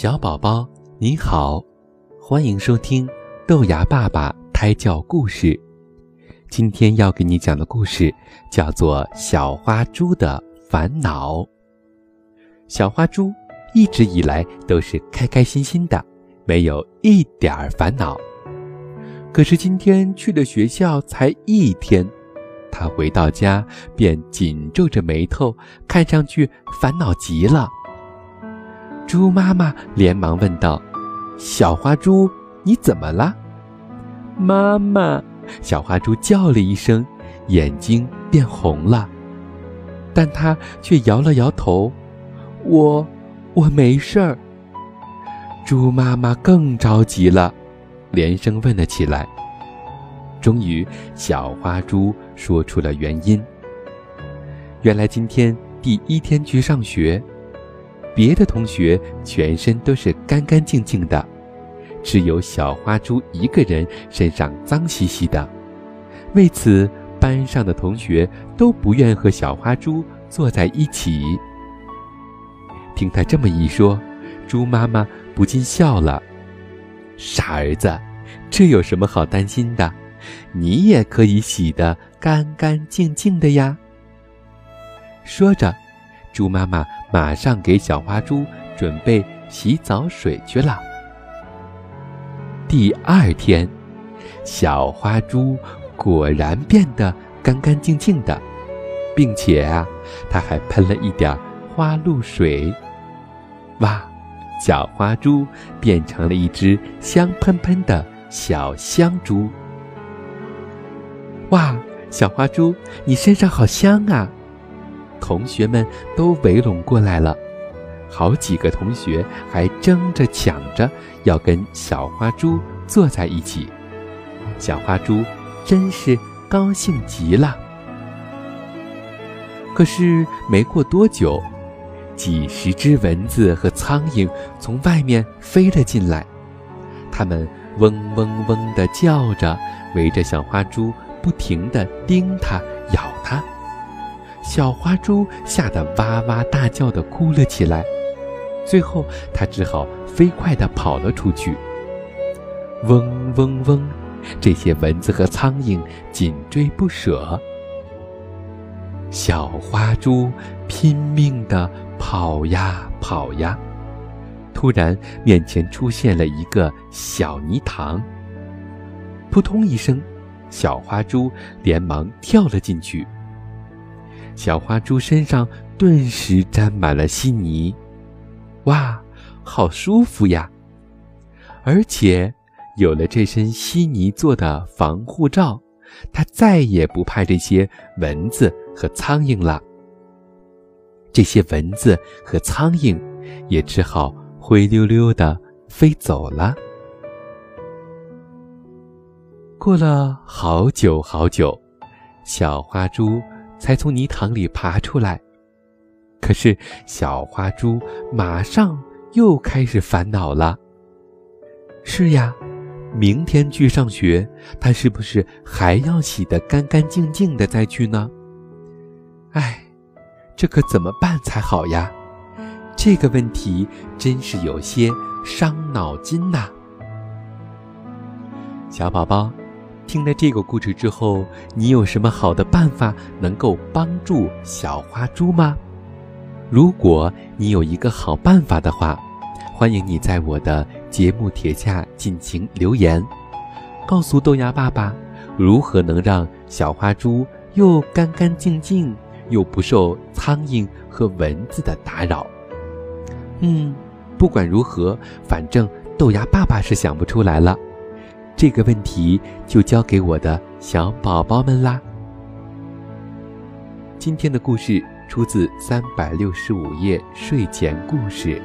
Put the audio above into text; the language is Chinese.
小宝宝你好，欢迎收听豆芽爸爸胎教故事。今天要给你讲的故事叫做《小花猪的烦恼》。小花猪一直以来都是开开心心的，没有一点儿烦恼。可是今天去了学校才一天，他回到家便紧皱着眉头，看上去烦恼极了。猪妈妈连忙问道：“小花猪，你怎么了？”妈妈，小花猪叫了一声，眼睛变红了，但它却摇了摇头：“我，我没事儿。”猪妈妈更着急了，连声问了起来。终于，小花猪说出了原因：原来今天第一天去上学。别的同学全身都是干干净净的，只有小花猪一个人身上脏兮兮的。为此，班上的同学都不愿和小花猪坐在一起。听他这么一说，猪妈妈不禁笑了：“傻儿子，这有什么好担心的？你也可以洗得干干净净的呀。”说着。猪妈妈马上给小花猪准备洗澡水去了。第二天，小花猪果然变得干干净净的，并且啊，它还喷了一点花露水。哇，小花猪变成了一只香喷喷的小香猪。哇，小花猪，你身上好香啊！同学们都围拢过来了，好几个同学还争着抢着要跟小花猪坐在一起。小花猪真是高兴极了。可是没过多久，几十只蚊子和苍蝇从外面飞了进来，它们嗡嗡嗡地叫着，围着小花猪不停地叮它、咬。小花猪吓得哇哇大叫的哭了起来，最后它只好飞快地跑了出去。嗡嗡嗡，这些蚊子和苍蝇紧追不舍。小花猪拼命地跑呀跑呀，突然面前出现了一个小泥塘。扑通一声，小花猪连忙跳了进去。小花猪身上顿时沾满了稀泥，哇，好舒服呀！而且有了这身稀泥做的防护罩，它再也不怕这些蚊子和苍蝇了。这些蚊子和苍蝇也只好灰溜溜的飞走了。过了好久好久，小花猪。才从泥塘里爬出来，可是小花猪马上又开始烦恼了。是呀，明天去上学，它是不是还要洗得干干净净的再去呢？哎，这可怎么办才好呀？这个问题真是有些伤脑筋呐，小宝宝。听了这个故事之后，你有什么好的办法能够帮助小花猪吗？如果你有一个好办法的话，欢迎你在我的节目帖下尽情留言，告诉豆芽爸爸如何能让小花猪又干干净净，又不受苍蝇和蚊子的打扰。嗯，不管如何，反正豆芽爸爸是想不出来了。这个问题就交给我的小宝宝们啦。今天的故事出自三百六十五页睡前故事。